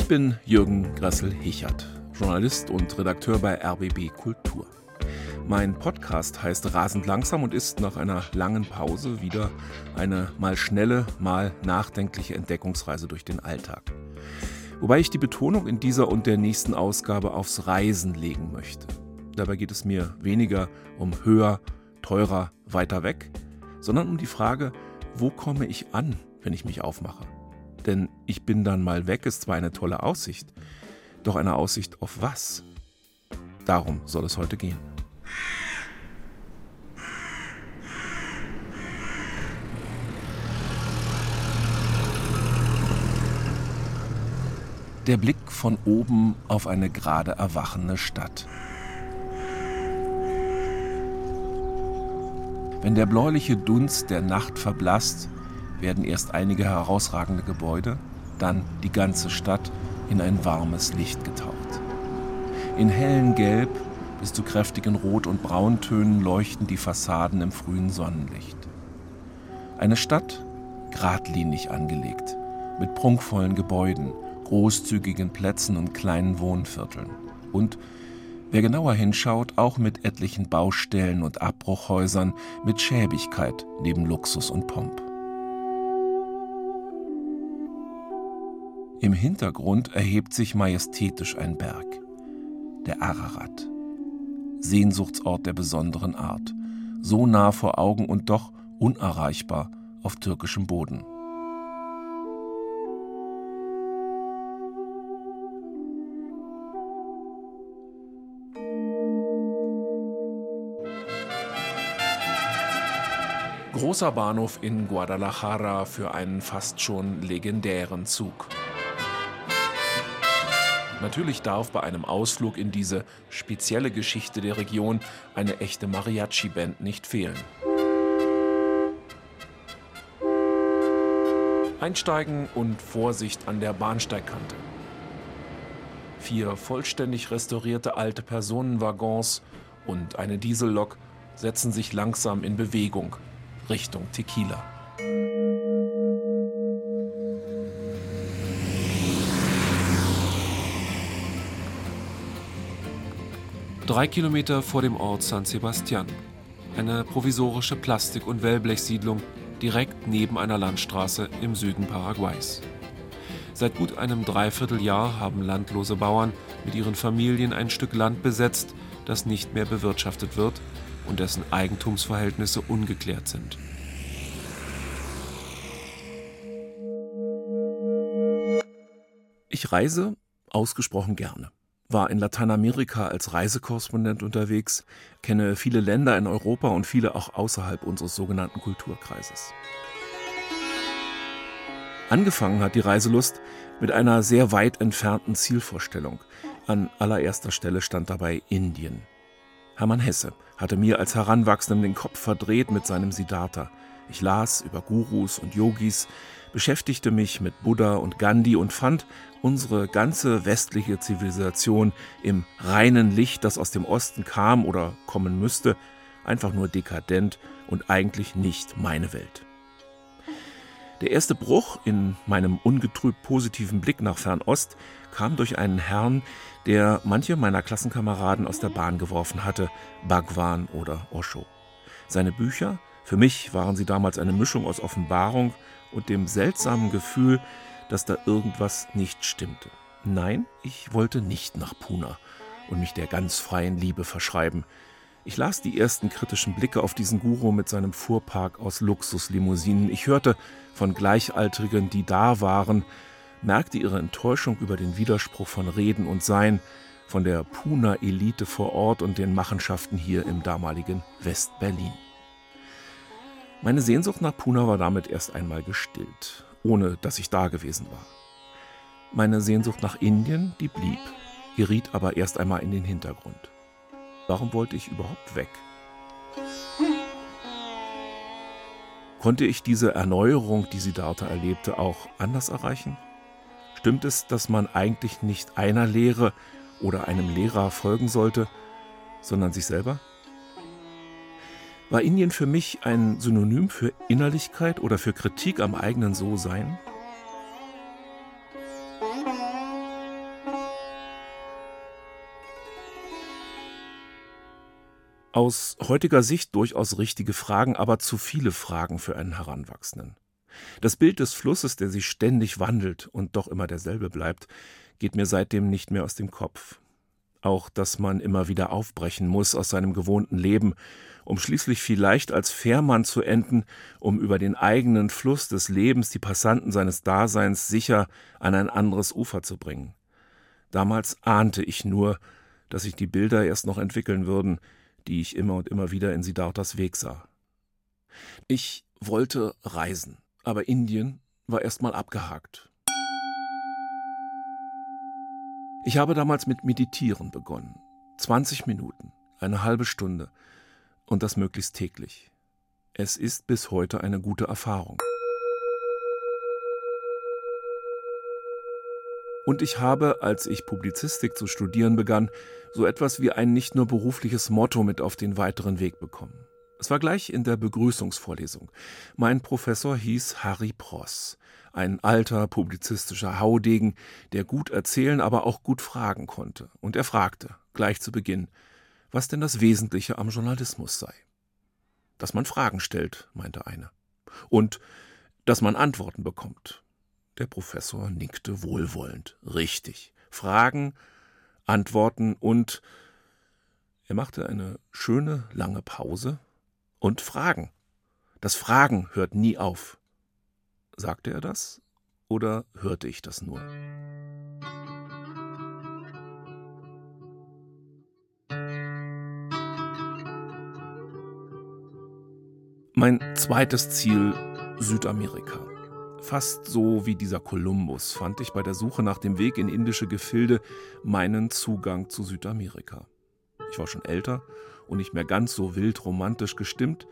Ich bin Jürgen Grassel-Hichert, Journalist und Redakteur bei RBB Kultur. Mein Podcast heißt Rasend langsam und ist nach einer langen Pause wieder eine mal schnelle, mal nachdenkliche Entdeckungsreise durch den Alltag. Wobei ich die Betonung in dieser und der nächsten Ausgabe aufs Reisen legen möchte. Dabei geht es mir weniger um höher, teurer, weiter weg, sondern um die Frage, wo komme ich an, wenn ich mich aufmache? Denn ich bin dann mal weg ist zwar eine tolle Aussicht, doch eine Aussicht auf was? Darum soll es heute gehen. Der Blick von oben auf eine gerade erwachende Stadt. Wenn der bläuliche Dunst der Nacht verblasst, werden erst einige herausragende Gebäude, dann die ganze Stadt in ein warmes Licht getaucht. In hellen Gelb bis zu kräftigen Rot- und Brauntönen leuchten die Fassaden im frühen Sonnenlicht. Eine Stadt geradlinig angelegt, mit prunkvollen Gebäuden, großzügigen Plätzen und kleinen Wohnvierteln. Und, wer genauer hinschaut, auch mit etlichen Baustellen und Abbruchhäusern, mit Schäbigkeit neben Luxus und Pomp. Im Hintergrund erhebt sich majestätisch ein Berg, der Ararat. Sehnsuchtsort der besonderen Art, so nah vor Augen und doch unerreichbar auf türkischem Boden. Großer Bahnhof in Guadalajara für einen fast schon legendären Zug. Natürlich darf bei einem Ausflug in diese spezielle Geschichte der Region eine echte Mariachi-Band nicht fehlen. Einsteigen und Vorsicht an der Bahnsteigkante. Vier vollständig restaurierte alte Personenwaggons und eine Diesellok setzen sich langsam in Bewegung Richtung Tequila. Drei Kilometer vor dem Ort San Sebastian. Eine provisorische Plastik- und Wellblechsiedlung direkt neben einer Landstraße im Süden Paraguays. Seit gut einem Dreivierteljahr haben landlose Bauern mit ihren Familien ein Stück Land besetzt, das nicht mehr bewirtschaftet wird und dessen Eigentumsverhältnisse ungeklärt sind. Ich reise ausgesprochen gerne war in Lateinamerika als Reisekorrespondent unterwegs, kenne viele Länder in Europa und viele auch außerhalb unseres sogenannten Kulturkreises. Angefangen hat die Reiselust mit einer sehr weit entfernten Zielvorstellung. An allererster Stelle stand dabei Indien. Hermann Hesse hatte mir als Heranwachsendem den Kopf verdreht mit seinem Siddhartha. Ich las über Gurus und Yogis, beschäftigte mich mit Buddha und Gandhi und fand unsere ganze westliche Zivilisation im reinen Licht, das aus dem Osten kam oder kommen müsste, einfach nur dekadent und eigentlich nicht meine Welt. Der erste Bruch in meinem ungetrübt positiven Blick nach Fernost kam durch einen Herrn, der manche meiner Klassenkameraden aus der Bahn geworfen hatte, Bhagwan oder Osho. Seine Bücher, für mich waren sie damals eine Mischung aus Offenbarung und dem seltsamen Gefühl, dass da irgendwas nicht stimmte. Nein, ich wollte nicht nach Puna und mich der ganz freien Liebe verschreiben. Ich las die ersten kritischen Blicke auf diesen Guru mit seinem Fuhrpark aus Luxuslimousinen. Ich hörte von Gleichaltrigen, die da waren, merkte ihre Enttäuschung über den Widerspruch von Reden und Sein, von der Puna-Elite vor Ort und den Machenschaften hier im damaligen West-Berlin. Meine Sehnsucht nach Puna war damit erst einmal gestillt, ohne dass ich da gewesen war. Meine Sehnsucht nach Indien, die blieb, geriet aber erst einmal in den Hintergrund. Warum wollte ich überhaupt weg? Konnte ich diese Erneuerung, die Siddhartha erlebte, auch anders erreichen? Stimmt es, dass man eigentlich nicht einer Lehre oder einem Lehrer folgen sollte, sondern sich selber? War Indien für mich ein Synonym für Innerlichkeit oder für Kritik am eigenen So-Sein? Aus heutiger Sicht durchaus richtige Fragen, aber zu viele Fragen für einen Heranwachsenden. Das Bild des Flusses, der sich ständig wandelt und doch immer derselbe bleibt, geht mir seitdem nicht mehr aus dem Kopf. Auch, dass man immer wieder aufbrechen muss aus seinem gewohnten Leben um schließlich vielleicht als Fährmann zu enden, um über den eigenen Fluss des Lebens die Passanten seines Daseins sicher an ein anderes Ufer zu bringen. Damals ahnte ich nur, dass sich die Bilder erst noch entwickeln würden, die ich immer und immer wieder in Siddharthas Weg sah. Ich wollte reisen, aber Indien war erstmal abgehakt. Ich habe damals mit Meditieren begonnen. 20 Minuten, eine halbe Stunde und das möglichst täglich. Es ist bis heute eine gute Erfahrung. Und ich habe, als ich Publizistik zu studieren begann, so etwas wie ein nicht nur berufliches Motto mit auf den weiteren Weg bekommen. Es war gleich in der Begrüßungsvorlesung. Mein Professor hieß Harry Pross, ein alter publizistischer Haudegen, der gut erzählen, aber auch gut fragen konnte. Und er fragte, gleich zu Beginn, was denn das Wesentliche am Journalismus sei. Dass man Fragen stellt, meinte einer. Und dass man Antworten bekommt. Der Professor nickte wohlwollend. Richtig. Fragen, Antworten und er machte eine schöne lange Pause und Fragen. Das Fragen hört nie auf. Sagte er das oder hörte ich das nur? Mein zweites Ziel Südamerika. Fast so wie dieser Kolumbus fand ich bei der Suche nach dem Weg in indische Gefilde meinen Zugang zu Südamerika. Ich war schon älter und nicht mehr ganz so wild romantisch gestimmt,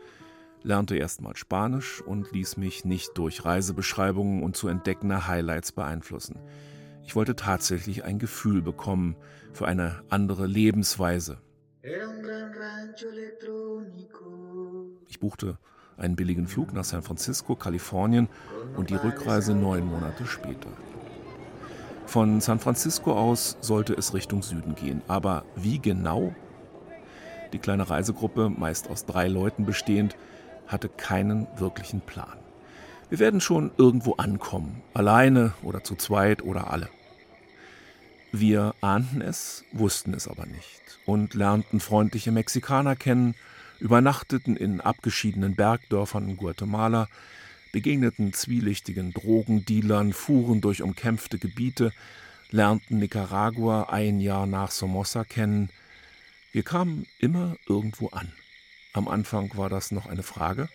lernte erstmal Spanisch und ließ mich nicht durch Reisebeschreibungen und zu entdeckende Highlights beeinflussen. Ich wollte tatsächlich ein Gefühl bekommen für eine andere Lebensweise. Ich buchte einen billigen Flug nach San Francisco, Kalifornien und die Rückreise neun Monate später. Von San Francisco aus sollte es Richtung Süden gehen, aber wie genau? Die kleine Reisegruppe, meist aus drei Leuten bestehend, hatte keinen wirklichen Plan. Wir werden schon irgendwo ankommen, alleine oder zu zweit oder alle. Wir ahnten es, wussten es aber nicht und lernten freundliche Mexikaner kennen übernachteten in abgeschiedenen Bergdörfern in Guatemala, begegneten zwielichtigen Drogendealern, fuhren durch umkämpfte Gebiete, lernten Nicaragua ein Jahr nach Somoza kennen. Wir kamen immer irgendwo an. Am Anfang war das noch eine Frage,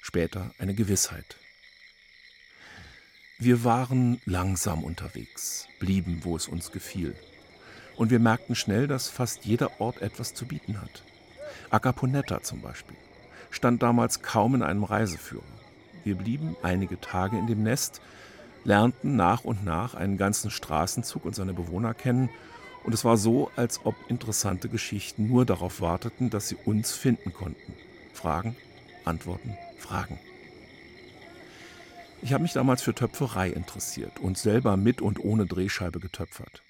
später eine Gewissheit. Wir waren langsam unterwegs, blieben, wo es uns gefiel. Und wir merkten schnell, dass fast jeder Ort etwas zu bieten hat. Acaponeta zum Beispiel stand damals kaum in einem Reiseführer. Wir blieben einige Tage in dem Nest, lernten nach und nach einen ganzen Straßenzug und seine Bewohner kennen, und es war so, als ob interessante Geschichten nur darauf warteten, dass sie uns finden konnten. Fragen, Antworten, Fragen. Ich habe mich damals für Töpferei interessiert und selber mit und ohne Drehscheibe getöpfert.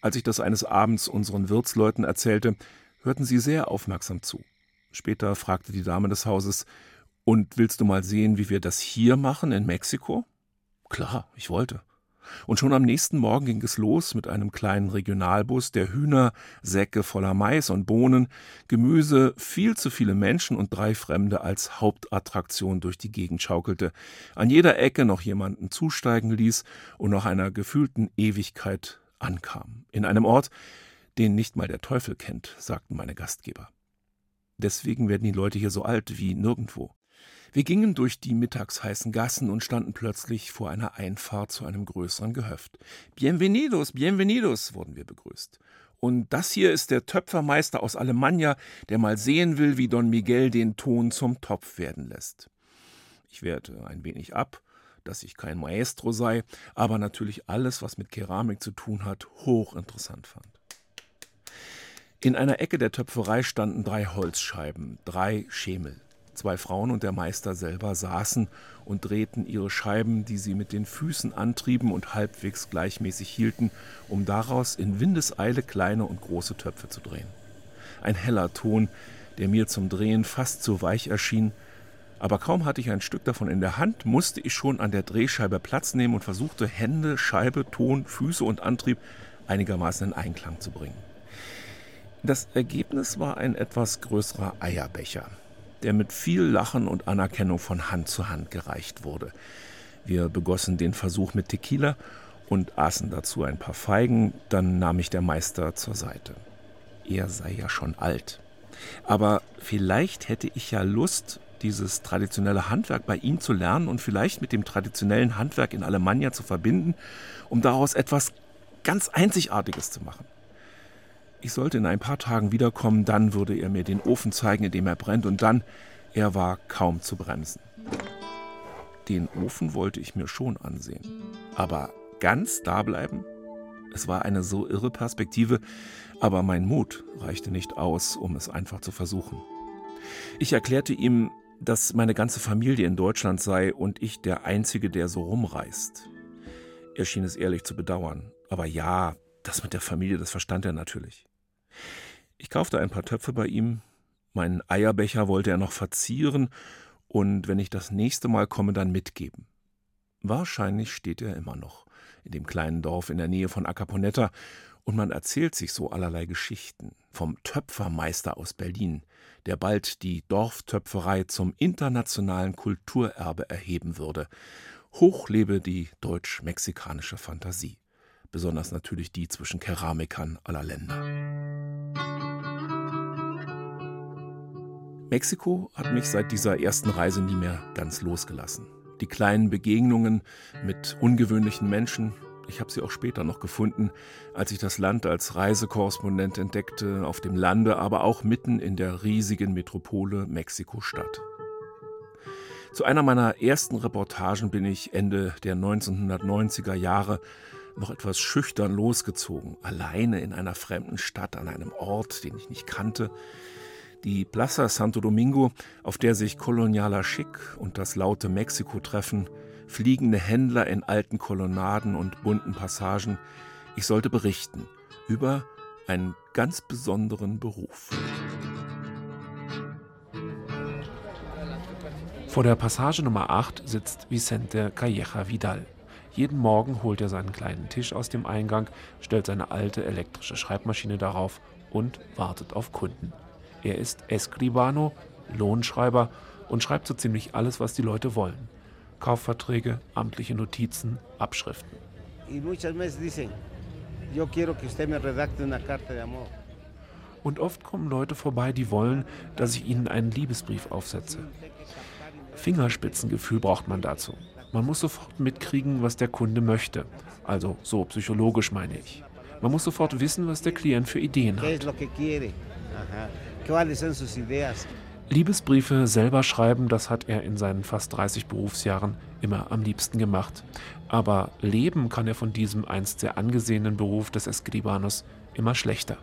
Als ich das eines Abends unseren Wirtsleuten erzählte, hörten sie sehr aufmerksam zu. Später fragte die Dame des Hauses, und willst du mal sehen, wie wir das hier machen in Mexiko? Klar, ich wollte. Und schon am nächsten Morgen ging es los mit einem kleinen Regionalbus, der Hühner, Säcke voller Mais und Bohnen, Gemüse, viel zu viele Menschen und drei Fremde als Hauptattraktion durch die Gegend schaukelte, an jeder Ecke noch jemanden zusteigen ließ und nach einer gefühlten Ewigkeit ankam. In einem Ort, den nicht mal der Teufel kennt, sagten meine Gastgeber. Deswegen werden die Leute hier so alt wie nirgendwo. Wir gingen durch die mittagsheißen Gassen und standen plötzlich vor einer Einfahrt zu einem größeren Gehöft. Bienvenidos, bienvenidos, wurden wir begrüßt. Und das hier ist der Töpfermeister aus Alemannia, der mal sehen will, wie Don Miguel den Ton zum Topf werden lässt. Ich wehrte ein wenig ab, dass ich kein Maestro sei, aber natürlich alles, was mit Keramik zu tun hat, hochinteressant fand. In einer Ecke der Töpferei standen drei Holzscheiben, drei Schemel. Zwei Frauen und der Meister selber saßen und drehten ihre Scheiben, die sie mit den Füßen antrieben und halbwegs gleichmäßig hielten, um daraus in Windeseile kleine und große Töpfe zu drehen. Ein heller Ton, der mir zum Drehen fast zu weich erschien. Aber kaum hatte ich ein Stück davon in der Hand, musste ich schon an der Drehscheibe Platz nehmen und versuchte, Hände, Scheibe, Ton, Füße und Antrieb einigermaßen in Einklang zu bringen. Das Ergebnis war ein etwas größerer Eierbecher, der mit viel Lachen und Anerkennung von Hand zu Hand gereicht wurde. Wir begossen den Versuch mit Tequila und aßen dazu ein paar Feigen, dann nahm mich der Meister zur Seite. Er sei ja schon alt. Aber vielleicht hätte ich ja Lust, dieses traditionelle Handwerk bei ihm zu lernen und vielleicht mit dem traditionellen Handwerk in Alemannia zu verbinden, um daraus etwas ganz Einzigartiges zu machen. Ich sollte in ein paar Tagen wiederkommen, dann würde er mir den Ofen zeigen, in dem er brennt, und dann, er war kaum zu bremsen. Den Ofen wollte ich mir schon ansehen. Aber ganz da bleiben? Es war eine so irre Perspektive, aber mein Mut reichte nicht aus, um es einfach zu versuchen. Ich erklärte ihm, dass meine ganze Familie in Deutschland sei und ich der Einzige, der so rumreist. Er schien es ehrlich zu bedauern. Aber ja, das mit der Familie, das verstand er natürlich. Ich kaufte ein paar Töpfe bei ihm, meinen Eierbecher wollte er noch verzieren und wenn ich das nächste Mal komme, dann mitgeben. Wahrscheinlich steht er immer noch in dem kleinen Dorf in der Nähe von Acaponeta und man erzählt sich so allerlei Geschichten vom Töpfermeister aus Berlin, der bald die Dorftöpferei zum internationalen Kulturerbe erheben würde. Hoch lebe die deutsch-mexikanische Fantasie, besonders natürlich die zwischen Keramikern aller Länder. Mexiko hat mich seit dieser ersten Reise nie mehr ganz losgelassen. Die kleinen Begegnungen mit ungewöhnlichen Menschen, ich habe sie auch später noch gefunden, als ich das Land als Reisekorrespondent entdeckte, auf dem Lande, aber auch mitten in der riesigen Metropole Mexiko-Stadt. Zu einer meiner ersten Reportagen bin ich Ende der 1990er Jahre noch etwas schüchtern losgezogen, alleine in einer fremden Stadt, an einem Ort, den ich nicht kannte, die Plaza Santo Domingo, auf der sich kolonialer Schick und das laute Mexiko treffen, fliegende Händler in alten Kolonnaden und bunten Passagen. Ich sollte berichten über einen ganz besonderen Beruf. Vor der Passage Nummer 8 sitzt Vicente Calleja Vidal. Jeden Morgen holt er seinen kleinen Tisch aus dem Eingang, stellt seine alte elektrische Schreibmaschine darauf und wartet auf Kunden. Er ist Escribano, Lohnschreiber und schreibt so ziemlich alles, was die Leute wollen. Kaufverträge, amtliche Notizen, Abschriften. Und oft kommen Leute vorbei, die wollen, dass ich ihnen einen Liebesbrief aufsetze. Fingerspitzengefühl braucht man dazu. Man muss sofort mitkriegen, was der Kunde möchte. Also so psychologisch meine ich. Man muss sofort wissen, was der Klient für Ideen hat. Liebesbriefe selber schreiben, das hat er in seinen fast 30 Berufsjahren immer am liebsten gemacht. Aber leben kann er von diesem einst sehr angesehenen Beruf des Escribanos immer schlechter.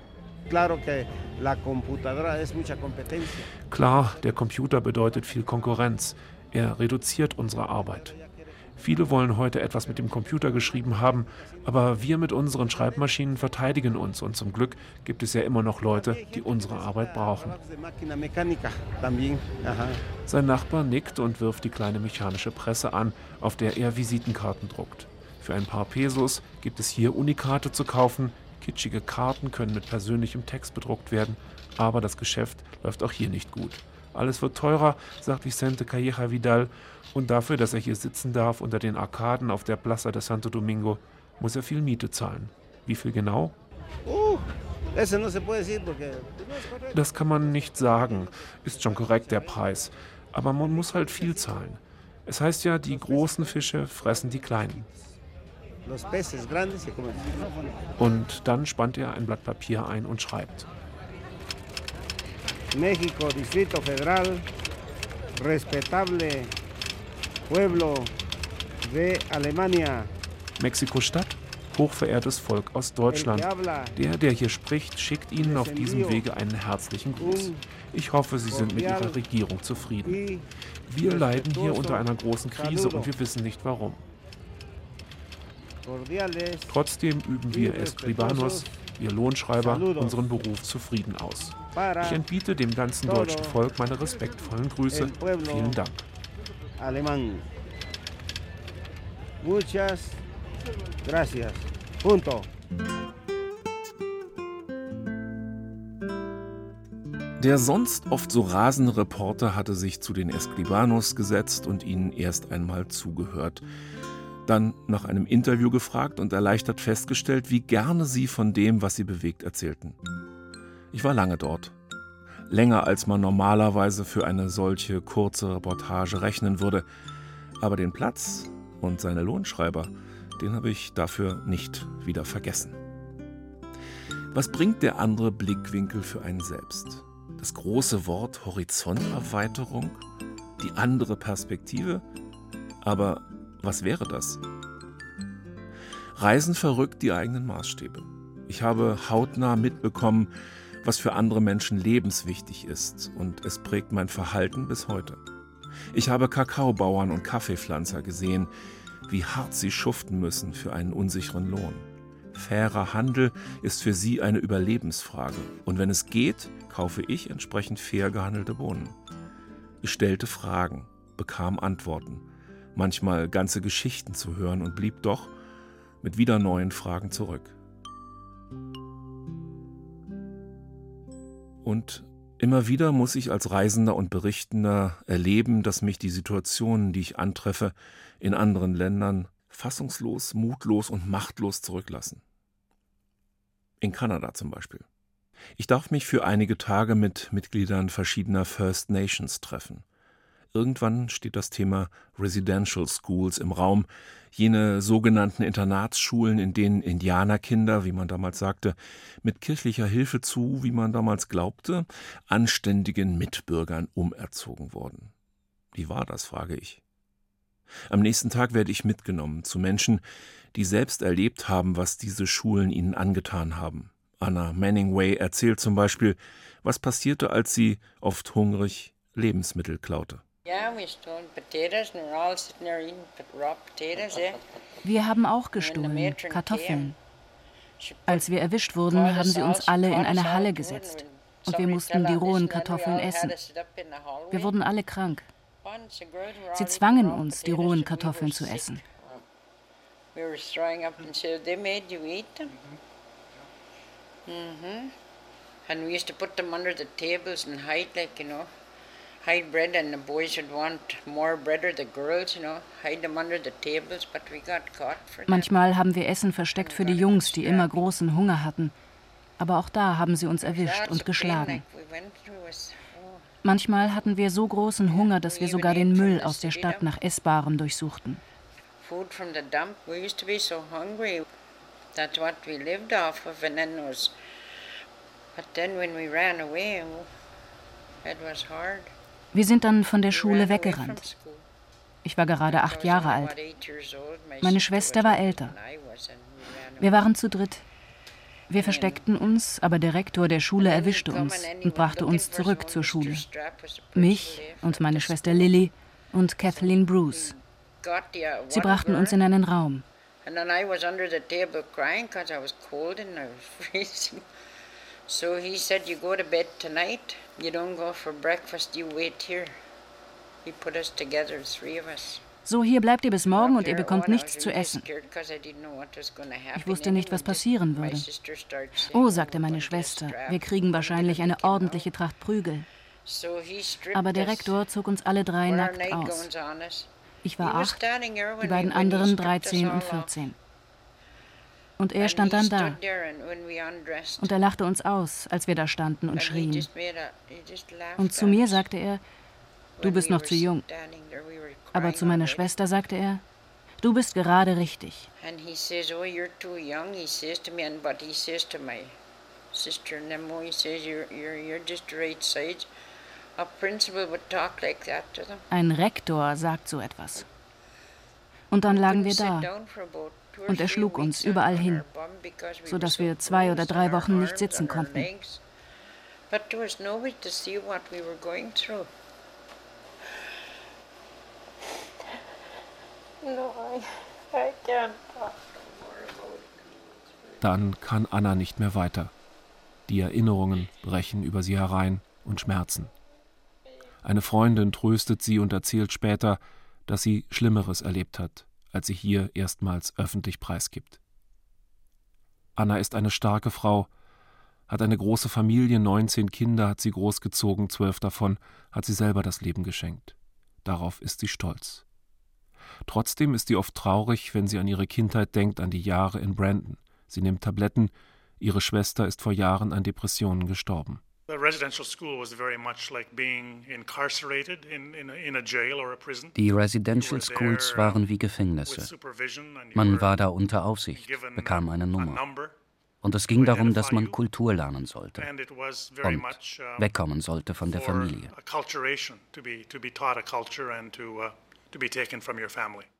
Klar, der Computer bedeutet viel Konkurrenz. Er reduziert unsere Arbeit. Viele wollen heute etwas mit dem Computer geschrieben haben, aber wir mit unseren Schreibmaschinen verteidigen uns und zum Glück gibt es ja immer noch Leute, die unsere Arbeit brauchen. Sein Nachbar nickt und wirft die kleine mechanische Presse an, auf der er Visitenkarten druckt. Für ein paar Pesos gibt es hier Unikate zu kaufen. Kitschige Karten können mit persönlichem Text bedruckt werden, aber das Geschäft läuft auch hier nicht gut. Alles wird teurer, sagt Vicente Calleja Vidal. Und dafür, dass er hier sitzen darf unter den Arkaden auf der Plaza de Santo Domingo, muss er viel Miete zahlen. Wie viel genau? Uh, das kann man nicht sagen. Ist schon korrekt der Preis. Aber man muss halt viel zahlen. Es heißt ja, die großen Fische fressen die kleinen. Und dann spannt er ein Blatt Papier ein und schreibt. México, Distrito Federal, respetable pueblo de Alemania. Mexiko-Stadt, hochverehrtes Volk aus Deutschland. Der, der hier spricht, schickt Ihnen auf diesem Wege einen herzlichen Gruß. Ich hoffe, Sie sind mit Ihrer Regierung zufrieden. Wir leiden hier unter einer großen Krise und wir wissen nicht warum. Trotzdem üben wir Escribanos ihr Lohnschreiber, unseren Beruf zufrieden aus. Ich entbiete dem ganzen deutschen Volk meine respektvollen Grüße. Vielen Dank. Alemán. Muchas gracias. Punto. Der sonst oft so rasende Reporter hatte sich zu den Escribanos gesetzt und ihnen erst einmal zugehört. Dann nach einem Interview gefragt und erleichtert festgestellt, wie gerne sie von dem, was sie bewegt, erzählten. Ich war lange dort. Länger als man normalerweise für eine solche kurze Reportage rechnen würde. Aber den Platz und seine Lohnschreiber, den habe ich dafür nicht wieder vergessen. Was bringt der andere Blickwinkel für einen selbst? das große Wort Horizonterweiterung, die andere Perspektive. Aber was wäre das? Reisen verrückt die eigenen Maßstäbe. Ich habe hautnah mitbekommen, was für andere Menschen lebenswichtig ist, und es prägt mein Verhalten bis heute. Ich habe Kakaobauern und Kaffeepflanzer gesehen, wie hart sie schuften müssen für einen unsicheren Lohn. Fairer Handel ist für sie eine Überlebensfrage. Und wenn es geht, kaufe ich entsprechend fair gehandelte Bohnen. Ich stellte Fragen, bekam Antworten, manchmal ganze Geschichten zu hören und blieb doch mit wieder neuen Fragen zurück. Und immer wieder muss ich als Reisender und Berichtender erleben, dass mich die Situationen, die ich antreffe, in anderen Ländern fassungslos, mutlos und machtlos zurücklassen. In Kanada zum Beispiel. Ich darf mich für einige Tage mit Mitgliedern verschiedener First Nations treffen. Irgendwann steht das Thema Residential Schools im Raum, jene sogenannten Internatsschulen, in denen Indianerkinder, wie man damals sagte, mit kirchlicher Hilfe zu, wie man damals glaubte, anständigen Mitbürgern umerzogen wurden. Wie war das, frage ich. Am nächsten Tag werde ich mitgenommen zu Menschen, die selbst erlebt haben, was diese Schulen ihnen angetan haben. Anna Manningway erzählt zum Beispiel, was passierte, als sie, oft hungrig, Lebensmittel klaute. Wir haben auch gestohlen, Kartoffeln. Als wir erwischt wurden, haben sie uns alle in eine Halle gesetzt und wir mussten die rohen Kartoffeln essen. Wir wurden alle krank. Sie zwangen uns, die rohen Kartoffeln zu essen. Mm-hmm. And we used to put them under the tables and hide, like, you know, hide bread, and the boys would want more bread, or the girls, you know, hide them under the tables, but we got caught for that. Manchmal haben wir Essen versteckt für die Jungs, die immer großen Hunger hatten. Aber auch da haben sie uns erwischt und geschlagen. Oh. Manchmal hatten wir so großen Hunger, dass wir sogar den Müll aus der Stadt nach Essbarem durchsuchten. Food from the dump. We used to be so hungry. That's what we lived off of, and then was. But then when we ran away, it was hard. Wir sind dann von der Schule weggerannt. Ich war gerade acht Jahre alt. Meine Schwester war älter. Wir waren zu dritt. Wir versteckten uns, aber der Rektor der Schule erwischte uns und brachte uns zurück zur Schule. Mich und meine Schwester Lily und Kathleen Bruce. Sie brachten uns in einen Raum. And then I was under the table crying because I was cold and I was freezing. So he said, You go to bed tonight. You don't go for breakfast. You wait here. He put us together, three of us. So, hier bleibt ihr bis morgen und ihr bekommt nichts zu essen. Ich wusste nicht, was passieren würde. Oh, sagte meine Schwester, wir kriegen wahrscheinlich eine ordentliche Tracht Prügel. Aber der Rektor zog uns alle drei nackt aus. Ich war acht, die beiden anderen 13 und 14. Und er stand dann da. Und er lachte uns aus, als wir da standen und schrien. Und zu mir sagte er, du bist noch zu jung. Aber zu meiner Schwester sagte er, du bist gerade richtig. Sister Nemo, he says, you're, you're, you're just the right size. Ein Rektor sagt so etwas. Und dann lagen wir da. Und er schlug uns überall hin, sodass wir zwei oder drei Wochen nicht sitzen konnten. Dann kann Anna nicht mehr weiter. Die Erinnerungen brechen über sie herein und schmerzen. Eine Freundin tröstet sie und erzählt später, dass sie Schlimmeres erlebt hat, als sie hier erstmals öffentlich preisgibt. Anna ist eine starke Frau, hat eine große Familie, 19 Kinder hat sie großgezogen, zwölf davon hat sie selber das Leben geschenkt. Darauf ist sie stolz. Trotzdem ist sie oft traurig, wenn sie an ihre Kindheit denkt, an die Jahre in Brandon. Sie nimmt Tabletten, ihre Schwester ist vor Jahren an Depressionen gestorben. Die Residential Schools waren wie Gefängnisse. Man war da unter Aufsicht, bekam eine Nummer. Und es ging darum, dass man Kultur lernen sollte und wegkommen sollte von der Familie.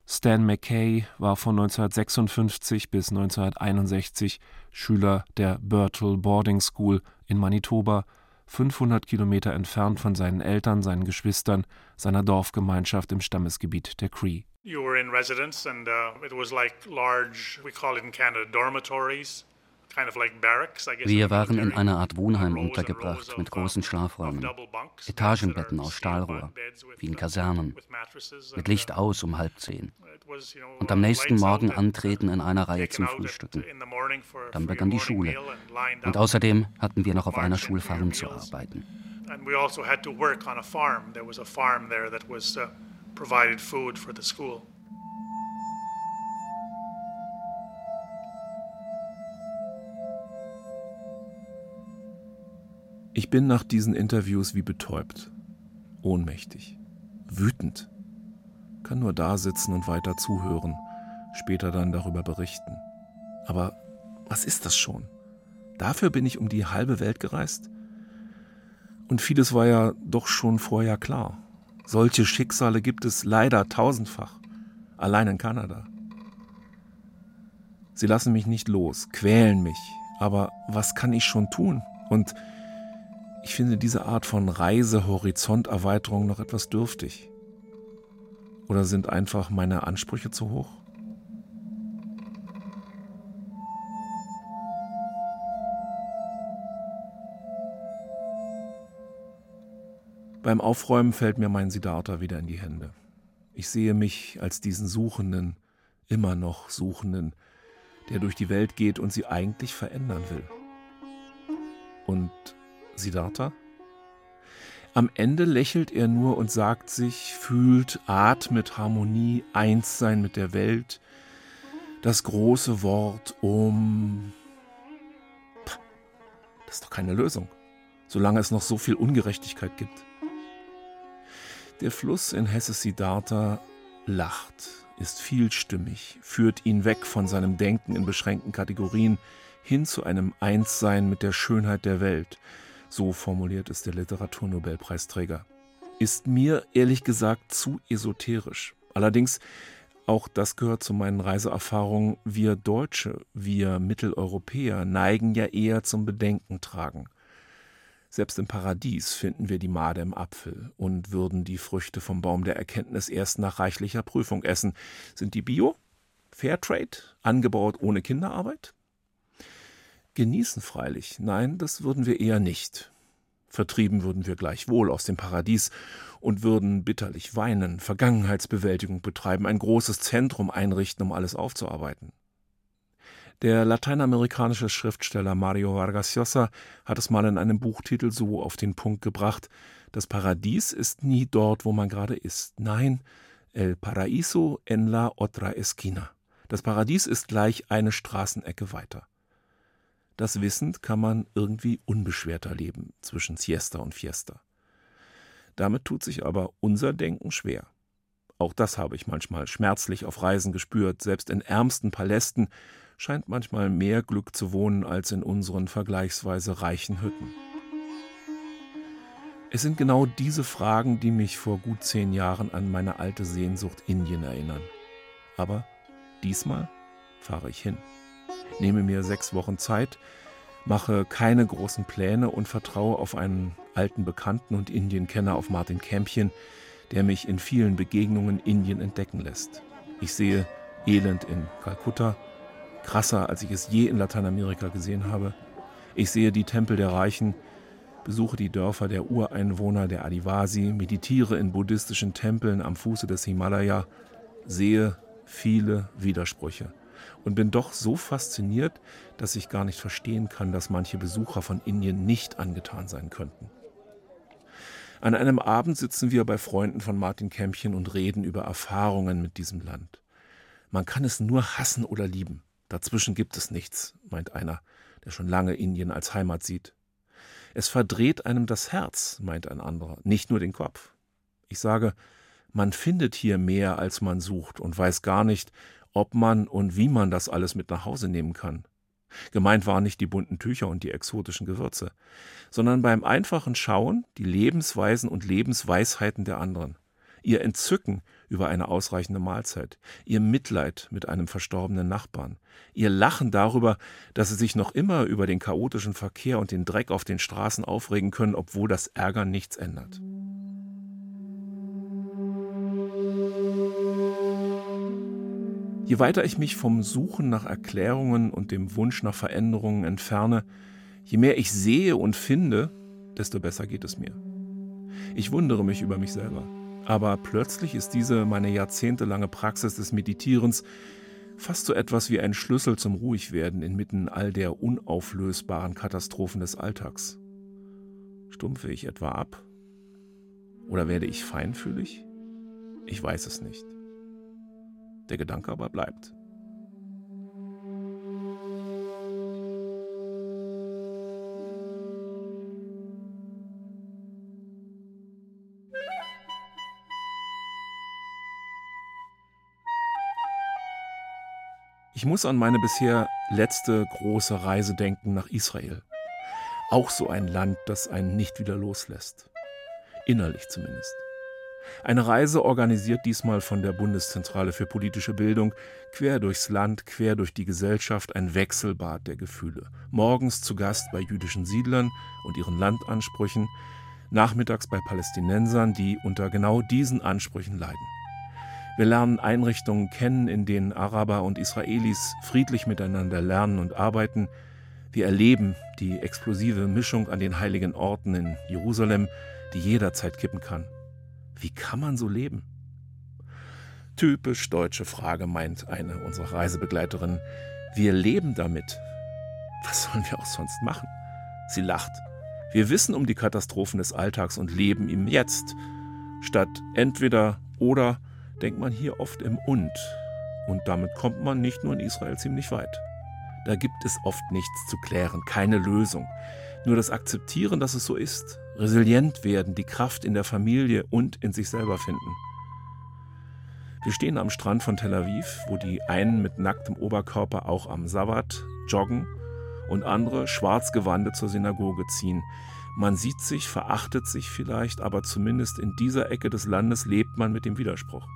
Stan McKay war von 1956 bis 1961 Schüler der Birtle Boarding School in Manitoba, 500 Kilometer entfernt von seinen Eltern, seinen Geschwistern, seiner Dorfgemeinschaft im Stammesgebiet der Cree. You were in residence and uh, it was like large, we call it in Canada dormitories. Wir waren in einer Art Wohnheim untergebracht mit großen Schlafräumen, Etagenbetten aus Stahlrohr, wie in Kasernen, mit Licht aus um halb zehn. Und am nächsten Morgen antreten in einer Reihe zum Frühstücken. Dann begann die Schule. Und außerdem hatten wir noch auf einer Schulfarm zu arbeiten. And we also had to work on a farm. There was a farm there that was uh, provided food for the school. Ich bin nach diesen Interviews wie betäubt, ohnmächtig, wütend, kann nur da sitzen und weiter zuhören, später dann darüber berichten. Aber was ist das schon? Dafür bin ich um die halbe Welt gereist? Und vieles war ja doch schon vorher klar. Solche Schicksale gibt es leider tausendfach, allein in Kanada. Sie lassen mich nicht los, quälen mich, aber was kann ich schon tun? Und ich finde diese Art von Reise-Horizonterweiterung noch etwas dürftig. Oder sind einfach meine Ansprüche zu hoch? Beim Aufräumen fällt mir mein Siddhartha wieder in die Hände. Ich sehe mich als diesen Suchenden, immer noch Suchenden, der durch die Welt geht und sie eigentlich verändern will. Und Siddhartha? Am Ende lächelt er nur und sagt sich, fühlt, atmet Harmonie, eins sein mit der Welt, das große Wort um. Das ist doch keine Lösung, solange es noch so viel Ungerechtigkeit gibt. Der Fluss in Hesse Siddhartha lacht, ist vielstimmig, führt ihn weg von seinem Denken in beschränkten Kategorien hin zu einem Einssein mit der Schönheit der Welt, so formuliert es der Literaturnobelpreisträger. Ist mir ehrlich gesagt zu esoterisch. Allerdings, auch das gehört zu meinen Reiseerfahrungen, wir Deutsche, wir Mitteleuropäer neigen ja eher zum Bedenken tragen. Selbst im Paradies finden wir die Made im Apfel und würden die Früchte vom Baum der Erkenntnis erst nach reichlicher Prüfung essen. Sind die Bio? Fairtrade? Angebaut ohne Kinderarbeit? Genießen freilich, nein, das würden wir eher nicht. Vertrieben würden wir gleichwohl aus dem Paradies und würden bitterlich weinen, Vergangenheitsbewältigung betreiben, ein großes Zentrum einrichten, um alles aufzuarbeiten. Der lateinamerikanische Schriftsteller Mario Vargas Llosa hat es mal in einem Buchtitel so auf den Punkt gebracht: Das Paradies ist nie dort, wo man gerade ist. Nein, el paraíso en la otra esquina. Das Paradies ist gleich eine Straßenecke weiter. Das wissend kann man irgendwie unbeschwerter leben zwischen Siesta und Fiesta. Damit tut sich aber unser Denken schwer. Auch das habe ich manchmal schmerzlich auf Reisen gespürt. Selbst in ärmsten Palästen scheint manchmal mehr Glück zu wohnen als in unseren vergleichsweise reichen Hütten. Es sind genau diese Fragen, die mich vor gut zehn Jahren an meine alte Sehnsucht Indien erinnern. Aber diesmal fahre ich hin nehme mir sechs Wochen Zeit, mache keine großen Pläne und vertraue auf einen alten Bekannten und Indienkenner auf Martin Kämpchen, der mich in vielen Begegnungen Indien entdecken lässt. Ich sehe Elend in Kalkutta, krasser, als ich es je in Lateinamerika gesehen habe. Ich sehe die Tempel der Reichen, besuche die Dörfer der Ureinwohner der Adivasi, meditiere in buddhistischen Tempeln am Fuße des Himalaya, sehe viele Widersprüche und bin doch so fasziniert, dass ich gar nicht verstehen kann, dass manche Besucher von Indien nicht angetan sein könnten. An einem Abend sitzen wir bei Freunden von Martin Kämpchen und reden über Erfahrungen mit diesem Land. Man kann es nur hassen oder lieben. Dazwischen gibt es nichts, meint einer, der schon lange Indien als Heimat sieht. Es verdreht einem das Herz, meint ein anderer, nicht nur den Kopf. Ich sage, man findet hier mehr, als man sucht und weiß gar nicht, ob man und wie man das alles mit nach Hause nehmen kann. Gemeint waren nicht die bunten Tücher und die exotischen Gewürze, sondern beim einfachen Schauen die Lebensweisen und Lebensweisheiten der anderen ihr Entzücken über eine ausreichende Mahlzeit, ihr Mitleid mit einem verstorbenen Nachbarn, ihr Lachen darüber, dass sie sich noch immer über den chaotischen Verkehr und den Dreck auf den Straßen aufregen können, obwohl das Ärgern nichts ändert. Je weiter ich mich vom Suchen nach Erklärungen und dem Wunsch nach Veränderungen entferne, je mehr ich sehe und finde, desto besser geht es mir. Ich wundere mich über mich selber. Aber plötzlich ist diese meine jahrzehntelange Praxis des Meditierens fast so etwas wie ein Schlüssel zum Ruhigwerden inmitten all der unauflösbaren Katastrophen des Alltags. Stumpfe ich etwa ab? Oder werde ich feinfühlig? Ich weiß es nicht. Der Gedanke aber bleibt. Ich muss an meine bisher letzte große Reise denken nach Israel. Auch so ein Land, das einen nicht wieder loslässt. Innerlich zumindest. Eine Reise organisiert diesmal von der Bundeszentrale für politische Bildung, quer durchs Land, quer durch die Gesellschaft, ein Wechselbad der Gefühle. Morgens zu Gast bei jüdischen Siedlern und ihren Landansprüchen, nachmittags bei Palästinensern, die unter genau diesen Ansprüchen leiden. Wir lernen Einrichtungen kennen, in denen Araber und Israelis friedlich miteinander lernen und arbeiten. Wir erleben die explosive Mischung an den heiligen Orten in Jerusalem, die jederzeit kippen kann. Wie kann man so leben? Typisch deutsche Frage, meint eine unserer Reisebegleiterinnen. Wir leben damit. Was sollen wir auch sonst machen? Sie lacht. Wir wissen um die Katastrophen des Alltags und leben im Jetzt. Statt entweder oder denkt man hier oft im Und. Und damit kommt man nicht nur in Israel ziemlich weit. Da gibt es oft nichts zu klären, keine Lösung. Nur das Akzeptieren, dass es so ist, resilient werden, die Kraft in der Familie und in sich selber finden. Wir stehen am Strand von Tel Aviv, wo die einen mit nacktem Oberkörper auch am Sabbat joggen und andere schwarzgewandet zur Synagoge ziehen. Man sieht sich, verachtet sich vielleicht, aber zumindest in dieser Ecke des Landes lebt man mit dem Widerspruch.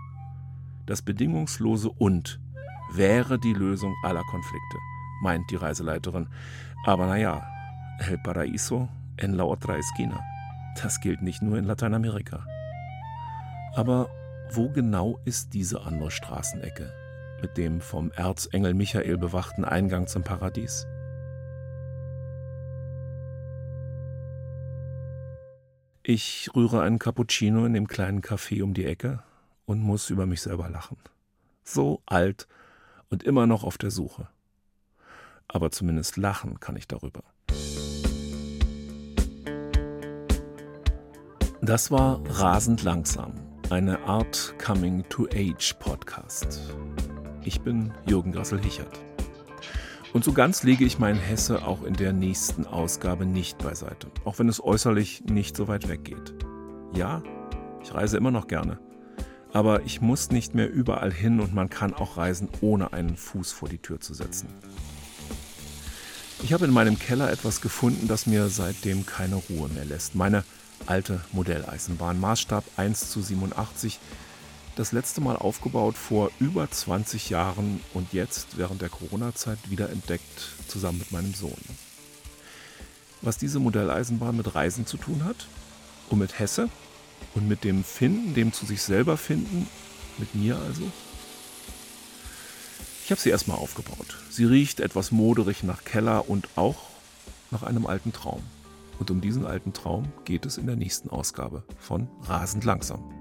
Das bedingungslose Und wäre die Lösung aller Konflikte, meint die Reiseleiterin. Aber naja, El Paraíso en la otra esquina. Das gilt nicht nur in Lateinamerika. Aber wo genau ist diese andere Straßenecke mit dem vom Erzengel Michael bewachten Eingang zum Paradies? Ich rühre einen Cappuccino in dem kleinen Café um die Ecke und muss über mich selber lachen. So alt und immer noch auf der Suche. Aber zumindest lachen kann ich darüber. Das war Rasend langsam, eine Art Coming-to-Age-Podcast. Ich bin Jürgen Grassel-Hichert. Und so ganz lege ich meinen Hesse auch in der nächsten Ausgabe nicht beiseite, auch wenn es äußerlich nicht so weit weggeht. Ja, ich reise immer noch gerne aber ich muss nicht mehr überall hin und man kann auch reisen, ohne einen Fuß vor die Tür zu setzen. Ich habe in meinem Keller etwas gefunden, das mir seitdem keine Ruhe mehr lässt. Meine alte Modelleisenbahn, Maßstab 1 zu 87, das letzte Mal aufgebaut vor über 20 Jahren und jetzt während der Corona-Zeit wiederentdeckt, zusammen mit meinem Sohn. Was diese Modelleisenbahn mit Reisen zu tun hat und mit Hesse, und mit dem Finden, dem zu sich selber finden, mit mir also? Ich habe sie erstmal aufgebaut. Sie riecht etwas moderig nach Keller und auch nach einem alten Traum. Und um diesen alten Traum geht es in der nächsten Ausgabe von Rasend langsam.